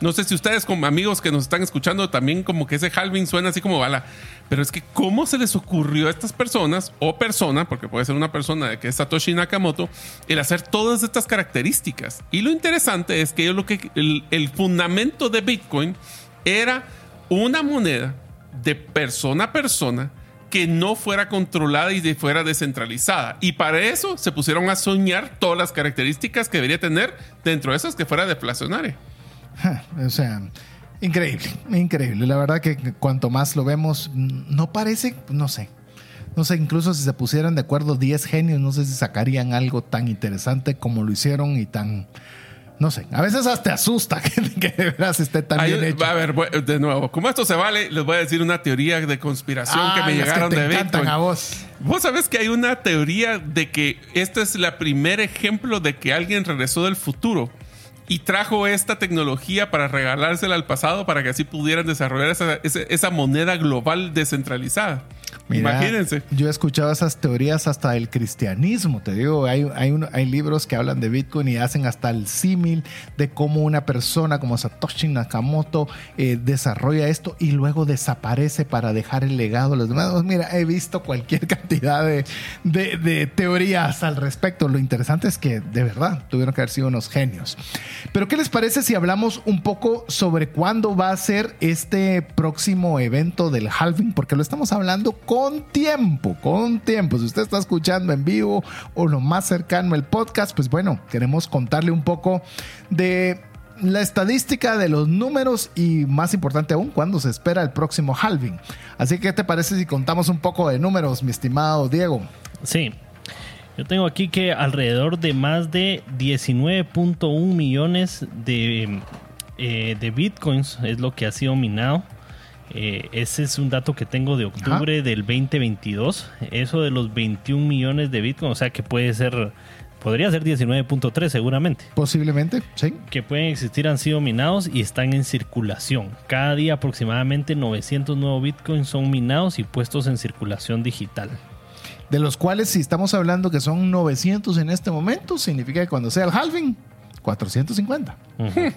No sé si ustedes como amigos que nos están escuchando también como que ese halving suena así como bala. Pero es que cómo se les ocurrió a estas personas o persona, porque puede ser una persona que es Satoshi Nakamoto, el hacer todas estas características. Y lo interesante es que, lo que el fundamento de Bitcoin era una moneda de persona a persona que no fuera controlada y fuera descentralizada. Y para eso se pusieron a soñar todas las características que debería tener dentro de esas que fuera deflacionaria. O sea, increíble, increíble. La verdad que cuanto más lo vemos, no parece, no sé. No sé, incluso si se pusieran de acuerdo 10 genios, no sé si sacarían algo tan interesante como lo hicieron y tan, no sé, a veces hasta te asusta que, de veras esté tan bien hecho. A ver, de nuevo, como esto se vale, les voy a decir una teoría de conspiración que me llegaron de Bitcoin. A vos. Vos sabés que hay una teoría de que este es el primer ejemplo de que alguien regresó del futuro y trajo esta tecnología para regalársela al pasado para que así pudieran desarrollar esa, esa moneda global descentralizada. Imagínense. Yo he escuchado esas teorías hasta del cristianismo. Te digo, hay, hay, hay libros que hablan de Bitcoin y hacen hasta el símil de cómo una persona como Satoshi Nakamoto eh, desarrolla esto y luego desaparece para dejar el legado a los demás. Mira, he visto cualquier cantidad de, de, teorías al respecto. Lo interesante es que de verdad tuvieron que haber sido unos genios. Pero, ¿qué les parece si hablamos un poco sobre cuándo va a ser este próximo evento del halving? Porque lo estamos hablando con tiempo, con tiempo. Si usted está escuchando en vivo o lo más cercano el podcast, pues bueno, queremos contarle un poco de la estadística de los números y más importante aún, cuándo se espera el próximo halving. Así que, ¿qué te parece si contamos un poco de números, mi estimado Diego? Sí. Yo tengo aquí que alrededor de más de 19.1 millones de, eh, de bitcoins es lo que ha sido minado eh, ese es un dato que tengo de octubre del 2022. Eso de los 21 millones de Bitcoin, o sea que puede ser, podría ser 19.3 seguramente. Posiblemente, sí. Que pueden existir, han sido minados y están en circulación. Cada día aproximadamente 900 nuevos Bitcoins son minados y puestos en circulación digital. De los cuales, si estamos hablando que son 900 en este momento, significa que cuando sea el halving, 450.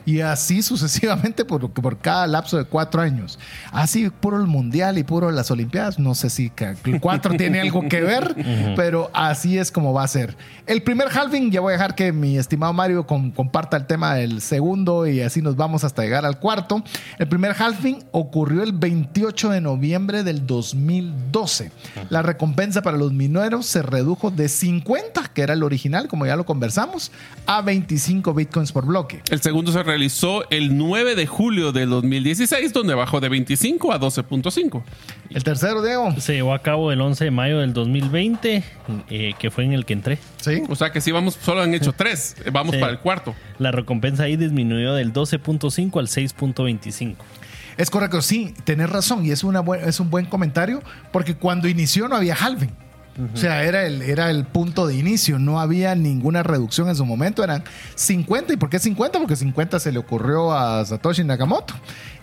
Y así sucesivamente por, por cada lapso de cuatro años. Así puro el mundial y puro las olimpiadas. No sé si el cuatro tiene algo que ver, pero así es como va a ser. El primer halving, ya voy a dejar que mi estimado Mario comparta el tema del segundo y así nos vamos hasta llegar al cuarto. El primer halving ocurrió el 28 de noviembre del 2012. La recompensa para los mineros se redujo de 50, que era el original, como ya lo conversamos, a 25 bitcoins por bloque. El segundo se realizó el 9 de julio del 2016, donde bajó de 25 a 12.5. El tercero, Diego. Se llevó a cabo el 11 de mayo del 2020, eh, que fue en el que entré. Sí. O sea que sí, vamos, solo han hecho tres. Vamos para el cuarto. La recompensa ahí disminuyó del 12.5 al 6.25. Es correcto, sí, tenés razón y es, una es un buen comentario porque cuando inició no había halving. O sea, era el, era el punto de inicio, no había ninguna reducción en su momento, eran 50. ¿Y por qué 50? Porque 50 se le ocurrió a Satoshi Nakamoto.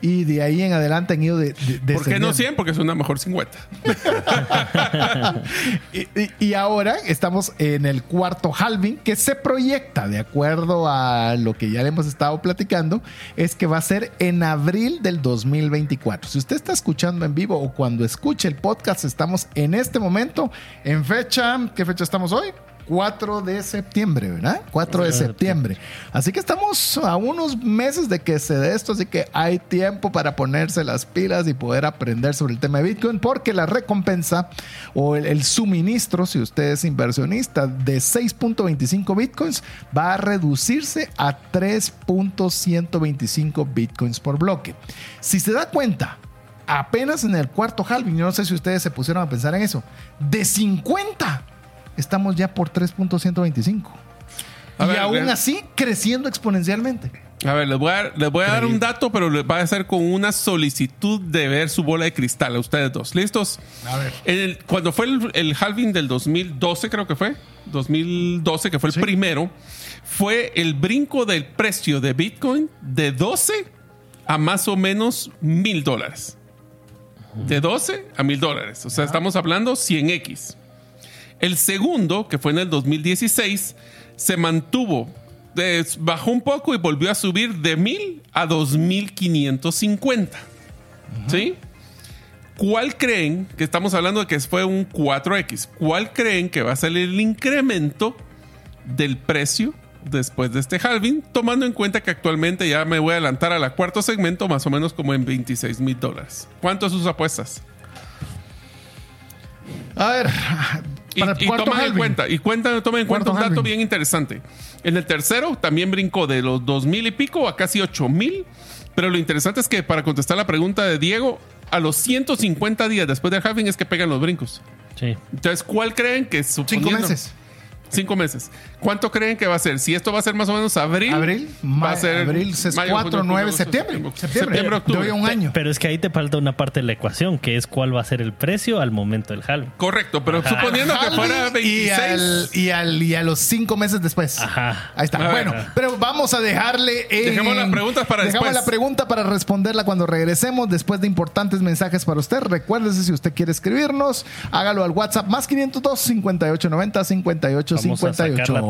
Y de ahí en adelante han ido de... ¿Por qué no 100? Porque es una mejor 50. y, ahora estamos en el cuarto halving que se proyecta, de acuerdo a lo que ya le hemos estado platicando, es que va a ser en abril del 2024. Si usted está escuchando en vivo o cuando escuche el podcast, estamos en este momento en fecha, ¿qué fecha estamos hoy? 4 de septiembre, ¿verdad? 4 de septiembre. Así que estamos a unos meses de que se dé esto, así que hay tiempo para ponerse las pilas y poder aprender sobre el tema de Bitcoin, porque la recompensa o el, suministro, si usted es inversionista, de 6.25 Bitcoins va a reducirse a 3.125 Bitcoins por bloque. Si se da cuenta, apenas en el cuarto halving, yo no sé si ustedes se pusieron a pensar en eso, de 50 estamos ya por 3.125. Y aún así creciendo exponencialmente. A ver, les voy a, dar un dato, pero les va a hacer con una solicitud de ver su bola de cristal a ustedes dos. ¿Listos? A ver. cuando fue el, halving del 2012, creo que fue, 2012, que fue el primero, fue el brinco del precio de Bitcoin de 12 a más o menos mil dólares. De 12 a mil dólares. O sea, estamos hablando 100x. El segundo, que fue en el 2016, se mantuvo, bajó un poco y volvió a subir de 1000 a 2550. ¿Sí? ¿Cuál creen que estamos hablando de que fue un 4X? ¿Cuál creen que va a ser el incremento del precio después de este halving? Tomando en cuenta que actualmente ya me voy a adelantar a la cuarto segmento, más o menos como en 26 mil dólares. ¿Cuánto sus apuestas? A ver, y, toma en cuenta, y cuenta, toma en cuenta un dato bien interesante. En el tercero también brincó de los dos mil y pico a casi ocho mil. Pero lo interesante es que para contestar la pregunta de Diego, a los 150 días después del halving es que pegan los brincos. Sí. Entonces, ¿cuál creen que Cinco meses. Cinco meses. ¿Cuánto creen que va a ser? Si esto va a ser más o menos abril. Abril, va a ser abril es 4, 9, septiembre. Septiembre, octubre. un año. Pero es que ahí te falta una parte de la ecuación, que es cuál va a ser el precio al momento del halving. Correcto, pero suponiendo que fuera 26. Y, al, y, a los cinco meses después. Ajá. Ahí está. bueno, pero vamos a dejarle. dejemos las preguntas para dejamos la pregunta para responderla cuando regresemos después de importantes mensajes para usted. Recuérdese si usted quiere escribirnos, hágalo al WhatsApp más 502 5890 5858 la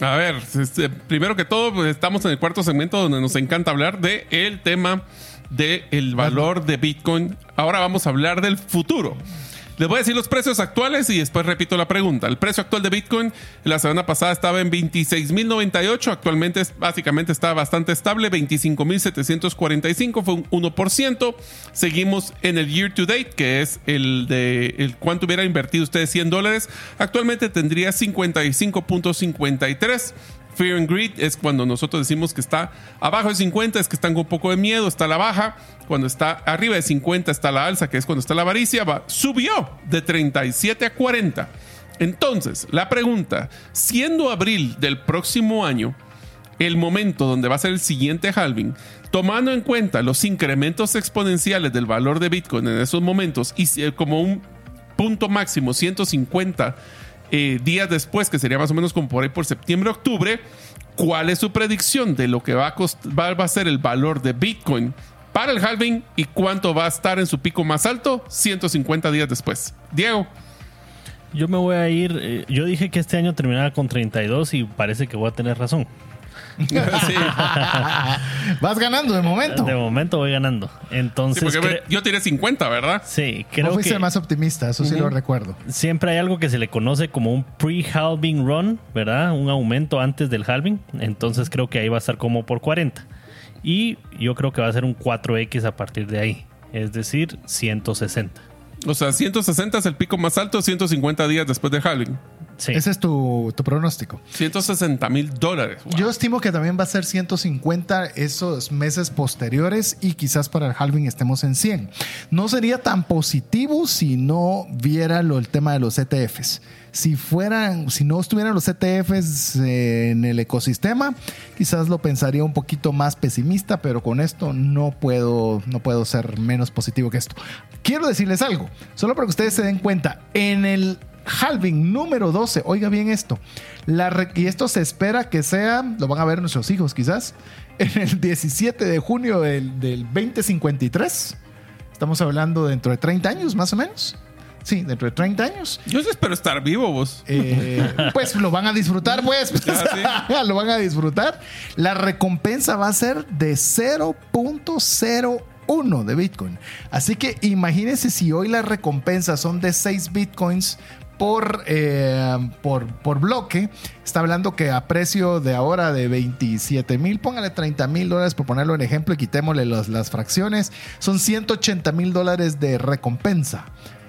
A ver, este, primero que todo, pues, estamos en el cuarto segmento donde nos encanta hablar de el tema del valor de Bitcoin. Ahora vamos a hablar del futuro. Les voy a decir los precios actuales y después repito la pregunta. El precio actual de Bitcoin la semana pasada estaba en 26.098, actualmente básicamente está bastante estable, 25.745, fue un 1%. Seguimos en el year to date, que es el de el cuánto hubiera invertido ustedes 100 dólares. Actualmente tendría 55.53. Fear and Greed es cuando nosotros decimos que está abajo de 50, es que están con un poco de miedo, está la baja. Cuando está arriba de 50 está la alza, que es cuando está la avaricia, va, subió de 37 a 40. Entonces, la pregunta, siendo abril del próximo año, el momento donde va a ser el siguiente halving, tomando en cuenta los incrementos exponenciales del valor de Bitcoin en esos momentos y como un punto máximo 150 eh, días después, que sería más o menos como por ahí por septiembre-octubre, cuál es su predicción de lo que va a, va a ser el valor de Bitcoin para el halving y cuánto va a estar en su pico más alto 150 días después. Diego. Yo me voy a ir, eh, yo dije que este año terminaba con 32 y parece que voy a tener razón. Vas ganando de momento. De momento voy ganando. Entonces. yo tiré 50, ¿verdad? Sí, creo que. más optimista, eso sí lo recuerdo. Siempre hay algo que se le conoce como un pre-halving run, ¿verdad? Un aumento antes del halving. Entonces creo que ahí va a estar como por 40. Y yo creo que va a ser un 4X a partir de ahí. Es decir, 160. O sea, 160 es el pico más alto, 150 días después de halving. Ese es tu, pronóstico. 160 mil dólares. Yo estimo que también va a ser 150 esos meses posteriores y quizás para el halving estemos en 100. No sería tan positivo si no viera lo, el tema de los ETFs. Si fueran, si no estuvieran los ETFs en el ecosistema, quizás lo pensaría un poquito más pesimista, pero con esto no puedo, no puedo ser menos positivo que esto. Quiero decirles algo, solo para que ustedes se den cuenta, en el halving número 12. Oiga bien esto. La y esto se espera que sea, lo van a ver nuestros hijos quizás, en el 17 de junio del, 2053. Estamos hablando dentro de 30 años más o menos. Sí, dentro de 30 años. Yo espero estar vivo vos. Eh, pues lo van a disfrutar, pues. Lo van a disfrutar. La recompensa va a ser de 0.0 1 de Bitcoin. Así que imagínense si hoy las recompensas son de 6 Bitcoins por, eh, por, por, bloque. Está hablando que a precio de ahora de 27 mil, póngale 30 mil dólares por ponerlo en ejemplo y quitémosle las fracciones. Son 180 mil dólares de recompensa.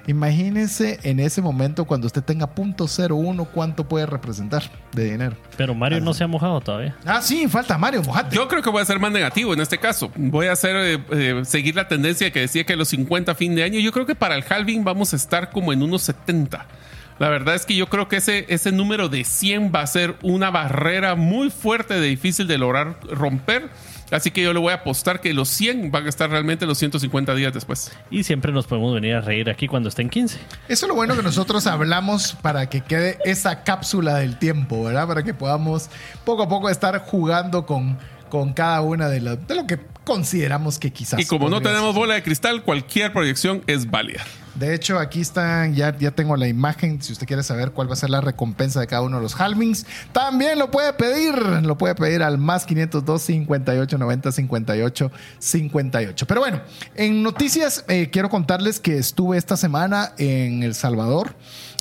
Imagínese en ese momento cuando usted tenga .01 cuánto puede representar de dinero. Pero Mario no se ha mojado todavía. Ah, sí, falta Mario, mojate. Yo creo que voy a ser más negativo en este caso. Voy a hacer eh, eh, seguir la tendencia que decía que los 50 fin de año. Yo creo que para el halving vamos a estar como en unos 70. La verdad es que yo creo que ese, ese número de 100 va a ser una barrera muy fuerte, de difícil de lograr romper. Así que yo le voy a apostar que los 100 van a estar realmente los 150 días después. Y siempre nos podemos venir a reír aquí cuando estén 15. Eso es lo bueno que nosotros hablamos para que quede esa cápsula del tiempo, ¿verdad? Para que podamos poco a poco estar jugando con, con cada una de, de lo que consideramos que quizás. Y como no tenemos bola de cristal, cualquier proyección es válida. De hecho, aquí están, ya, ya tengo la imagen. Si usted quiere saber cuál va a ser la recompensa de cada uno de los halvings, también lo puede pedir. Lo puede pedir al más 502 58 90 58 58. Pero bueno, en noticias, eh, quiero contarles que estuve esta semana en El Salvador.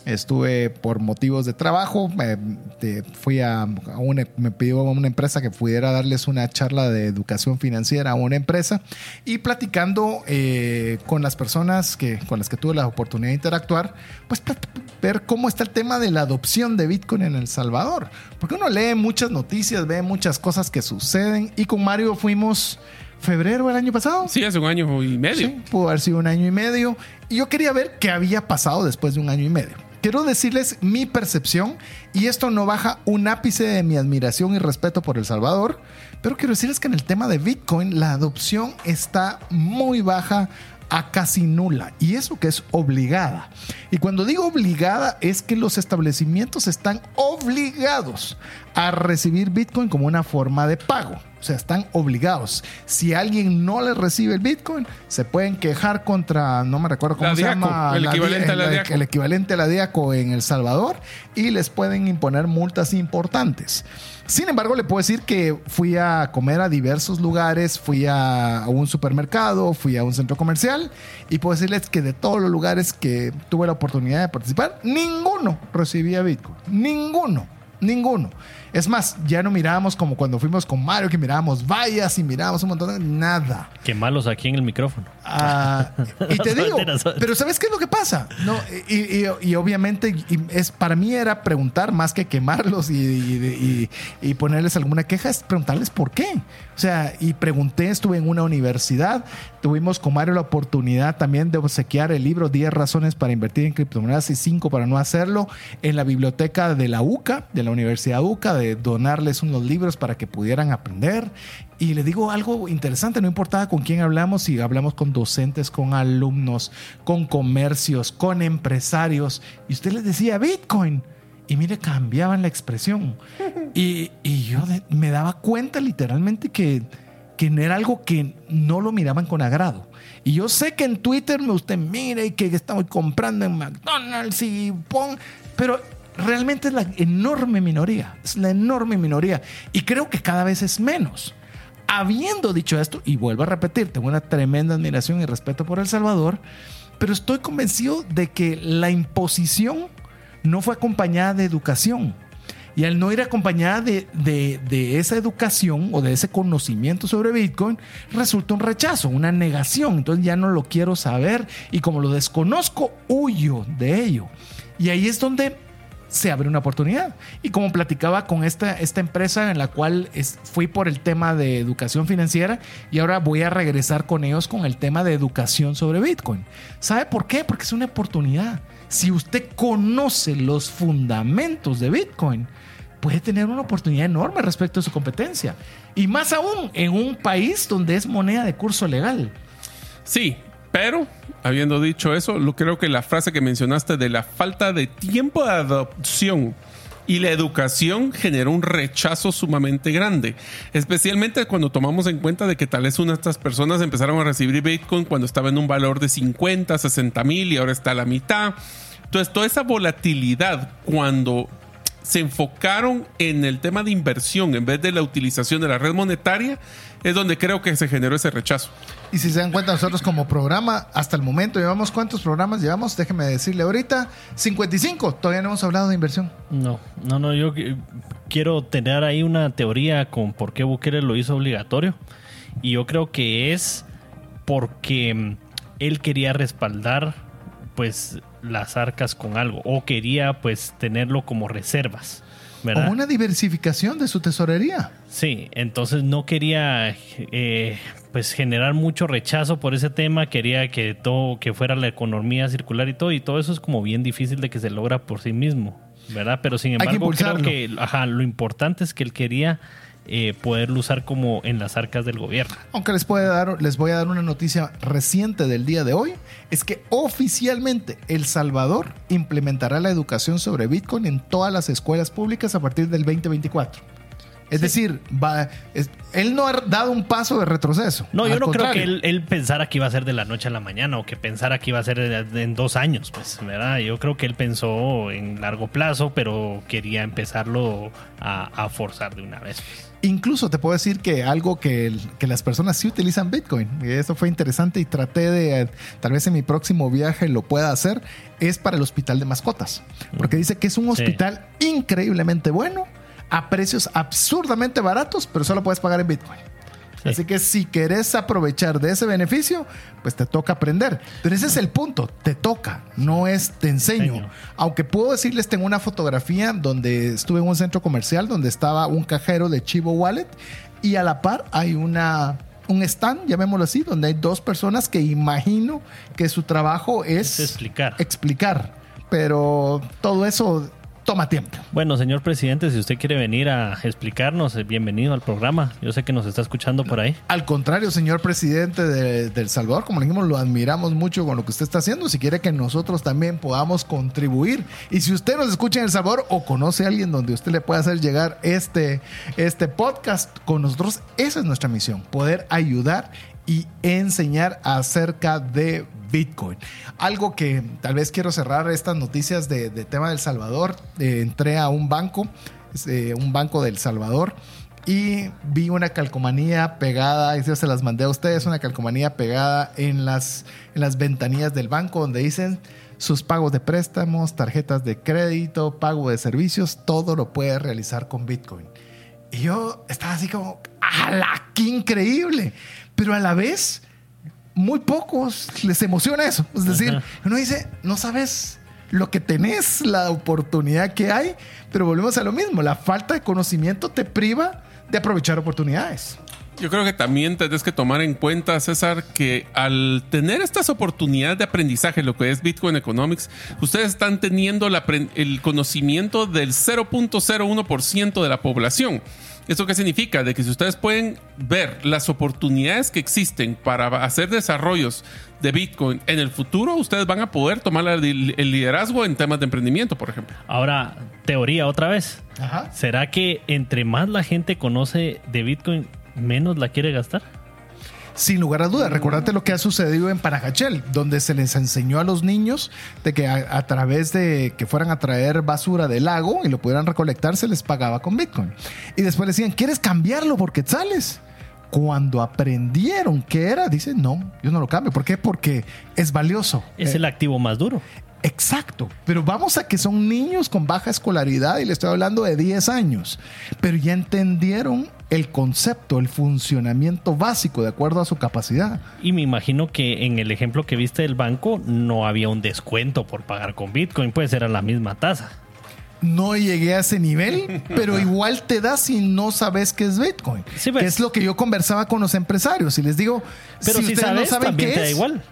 Estuve por motivos de trabajo, me, fui a, una, me pidió una empresa que pudiera darles una charla de educación financiera a una empresa y platicando eh, con las personas que, con las que tuve la oportunidad de interactuar, pues ver cómo está el tema de la adopción de Bitcoin en El Salvador. Porque uno lee muchas noticias, ve muchas cosas que suceden y con Mario fuimos febrero del año pasado. Sí, hace un año y medio. Sí, pudo haber sido un año y medio. Y yo quería ver qué había pasado después de un año y medio. Quiero decirles mi percepción, y esto no baja un ápice de mi admiración y respeto por El Salvador, pero quiero decirles que en el tema de Bitcoin la adopción está muy baja a casi nula, y eso que es obligada. Y cuando digo obligada es que los establecimientos están obligados a recibir Bitcoin como una forma de pago. O sea, están obligados. Si alguien no les recibe el Bitcoin, se pueden quejar contra, no me recuerdo cómo se llama, el, equivalente a la DIACO. el equivalente a la DIACO en El Salvador y les pueden imponer multas importantes. Sin embargo, le puedo decir que fui a comer a diversos lugares, fui a un supermercado, fui a un centro comercial y puedo decirles que de todos los lugares que tuve la oportunidad de participar, ninguno recibía Bitcoin. Ninguno, ninguno. Es más, ya no mirábamos como cuando fuimos con Mario, que mirábamos vallas y mirábamos un montón de nada. Qué malos aquí en el micrófono. Ah, y te digo, pero ¿sabes qué es lo que pasa? No, y, obviamente es para mí era preguntar más que quemarlos y, y, ponerles alguna queja, es preguntarles por qué. O sea, y pregunté, estuve en una universidad, tuvimos con Mario la oportunidad también de obsequiar el libro 10 razones para invertir en criptomonedas y 5 para no hacerlo en la biblioteca de la UCA, de la Universidad UCA, de donarles unos libros para que pudieran aprender. Y le digo algo interesante, no importaba con quién hablamos, si hablamos con docentes, con alumnos, con comercios, con empresarios, y usted les decía Bitcoin. Y mire, cambiaban la expresión. Y, yo me daba cuenta literalmente que, que era algo que no lo miraban con agrado. Y yo sé que en Twitter me usted mire y que estamos comprando en McDonald's y pon, pero realmente es la enorme minoría, es la enorme minoría. Y creo que cada vez es menos. Habiendo dicho esto, y vuelvo a repetir, tengo una tremenda admiración y respeto por El Salvador, pero estoy convencido de que la imposición no fue acompañada de educación. Y al no ir acompañada de, de, esa educación o de ese conocimiento sobre Bitcoin, resulta un rechazo, una negación. Entonces ya no lo quiero saber y como lo desconozco, huyo de ello. Y ahí es donde se abre una oportunidad. Y como platicaba con esta, esta empresa en la cual fui por el tema de educación financiera y ahora voy a regresar con ellos con el tema de educación sobre Bitcoin. ¿Sabe por qué? Porque es una oportunidad. Si usted conoce los fundamentos de Bitcoin, puede tener una oportunidad enorme respecto a su competencia. Y más aún en un país donde es moneda de curso legal. Sí, pero, habiendo dicho eso, creo que la frase que mencionaste de la falta de tiempo de adopción y la educación generó un rechazo sumamente grande, especialmente cuando tomamos en cuenta de que tal vez una de estas personas empezaron a recibir Bitcoin cuando estaba en un valor de 50, 60 mil y ahora está a la mitad. Entonces, toda esa volatilidad cuando se enfocaron en el tema de inversión en vez de la utilización de la red monetaria, es donde creo que se generó ese rechazo. Y si se dan cuenta, nosotros como programa, hasta el momento, llevamos cuántos programas llevamos, déjeme decirle ahorita, 55, todavía no hemos hablado de inversión. No, no, no, yo quiero tener ahí una teoría con por qué Bukele lo hizo obligatorio. Y yo creo que es porque él quería respaldar pues las arcas con algo o quería pues tenerlo como reservas. ¿verdad? Como una diversificación de su tesorería. Sí, entonces no quería eh, pues generar mucho rechazo por ese tema, quería que todo, que fuera la economía circular y todo, y todo eso es como bien difícil de que se logra por sí mismo, ¿verdad? Pero sin embargo creo que ajá, lo importante es que él quería eh, poderlo usar como en las arcas del gobierno. Aunque les, puede dar, les voy a dar una noticia reciente del día de hoy, es que oficialmente El Salvador implementará la educación sobre Bitcoin en todas las escuelas públicas a partir del 2024. Es decir, va, él no ha dado un paso de retroceso. No, yo no creo que él, pensara que iba a ser de la noche a la mañana o que pensara que iba a ser en dos años, pues, ¿verdad? Yo creo que él pensó en largo plazo, pero quería empezarlo a, forzar de una vez. Incluso te puedo decir que algo que, que, las personas sí utilizan Bitcoin, y eso fue interesante y traté de, tal vez en mi próximo viaje lo pueda hacer, es para el hospital de mascotas. Porque dice que es un hospital increíblemente bueno a precios absurdamente baratos, pero solo puedes pagar en Bitcoin. Así que si querés aprovechar de ese beneficio, pues te toca aprender. Pero ese es el punto, te toca, no es te enseño. Aunque puedo decirles, tengo una fotografía donde estuve en un centro comercial donde estaba un cajero de Chivo Wallet y a la par hay una un stand, llamémoslo así, donde hay dos personas que imagino que su trabajo es, es explicar. explicar. Pero todo eso toma tiempo. Bueno, señor presidente, si usted quiere venir a explicarnos, eh, bienvenido al programa. Yo sé que nos está escuchando por ahí. Al contrario, señor presidente de, El Salvador, como le dijimos, lo admiramos mucho con lo que usted está haciendo. Si quiere que nosotros también podamos contribuir. Y si usted nos escucha en El Salvador o conoce a alguien donde usted le pueda hacer llegar este, este podcast con nosotros, esa es nuestra misión, poder ayudar y enseñar acerca de Bitcoin. Algo que tal vez quiero cerrar estas noticias de, tema del Salvador. Eh, entré a un banco, eh, un banco del Salvador. Y vi una calcomanía pegada, y yo se las mandé a ustedes, una calcomanía pegada en las, en las ventanillas del banco donde dicen sus pagos de préstamos, tarjetas de crédito, pago de servicios, todo lo puede realizar con Bitcoin. Y yo estaba así como, ¡ala! ¡Qué increíble! Pero a la vez muy pocos les emociona eso. Es decir, uno dice, no sabes lo que tenés, la oportunidad que hay, pero volvemos a lo mismo, la falta de conocimiento te priva de aprovechar oportunidades. Yo creo que también tienes que tomar en cuenta, César, que al tener estas oportunidades de aprendizaje, lo que es Bitcoin Economics, ustedes están teniendo el conocimiento del 0.01% de la población. ¿Esto qué significa? De que si ustedes pueden ver las oportunidades que existen para hacer desarrollos de Bitcoin en el futuro, ustedes van a poder tomar el liderazgo en temas de emprendimiento, por ejemplo. Ahora, teoría otra vez. ¿Será que entre más la gente conoce de Bitcoin, menos la quiere gastar? Sin lugar a dudas, recordate lo que ha sucedido en Paracachel, donde se les enseñó a los niños de que a, través de que fueran a traer basura del lago y lo pudieran recolectar, se les pagaba con Bitcoin. Y después decían, ¿quieres cambiarlo por quetzales? Cuando aprendieron qué era, dicen, no, yo no lo cambio. ¿Por qué? Porque es valioso. Es el activo más duro. Exacto, pero vamos a que son niños con baja escolaridad y le estoy hablando de 10 años, pero ya entendieron el concepto, el funcionamiento básico de acuerdo a su capacidad. Y me imagino que en el ejemplo que viste del banco no había un descuento por pagar con Bitcoin, pues era la misma tasa. No llegué a ese nivel, pero igual te da si no sabes qué es Bitcoin. Sí, pues. es lo que yo conversaba con los empresarios y les digo, pero si, ustedes no saben qué te da igual.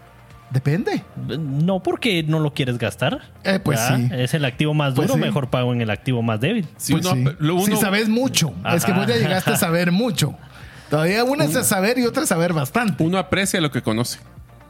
Depende. No porque no lo quieres gastar. Eh, pues sí. Es el activo más pues duro, mejor pago en el activo más débil. Si, pues si sabes mucho. Es que vos ya llegaste a saber mucho. Todavía una es saber y otra es saber bastante. Uno aprecia lo que conoce.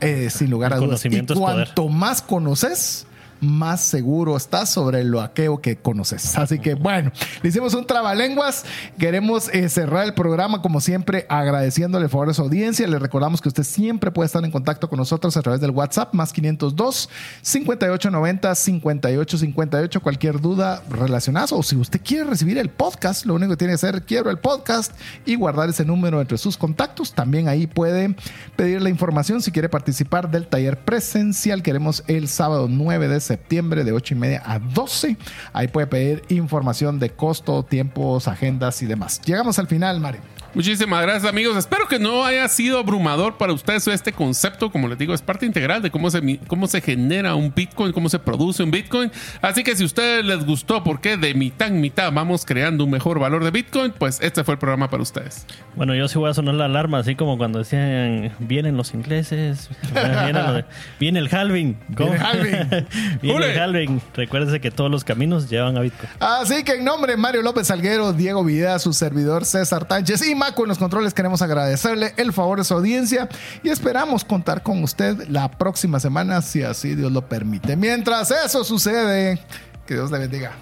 Eh, sin lugar a dudas. Y cuanto más conoces, más seguro estás sobre lo aquello que conoces. Así que bueno, le hicimos un trabalenguas. Queremos eh, cerrar el programa como siempre agradeciéndole favor de su audiencia. Le recordamos que usted siempre puede estar en contacto con nosotros a través del WhatsApp más 502 5890 5858 cualquier duda relacionada o si usted quiere recibir el podcast, lo único que tiene que hacer quiero el podcast y guardar ese número entre sus contactos. También ahí puede pedir la información si quiere participar del taller presencial. Queremos el sábado 9 de de 8 y media a 12. Ahí puede pedir información de costo, tiempos, agendas y demás. Llegamos al final, Mario. Muchísimas gracias, amigos. Espero que no haya sido abrumador para ustedes este concepto. Como les digo, es parte integral de cómo se, cómo se genera un Bitcoin, cómo se produce un Bitcoin. Así que si a ustedes les gustó, porque de mitad en mitad vamos creando un mejor valor de Bitcoin, pues este fue el programa para ustedes. Bueno, yo sí voy a sonar la alarma, así como cuando decían, vienen los ingleses, viene, el halving. Viene el halving. viene el halving. Recuérdense que todos los caminos llevan a Bitcoin. Así que en nombre de Mario López Salguero, Diego Videa, su servidor César Tánchez y Maco en los controles, queremos agradecerle el favor de su audiencia y esperamos contar con usted la próxima semana, si así Dios lo permite. Mientras eso sucede, que Dios le bendiga.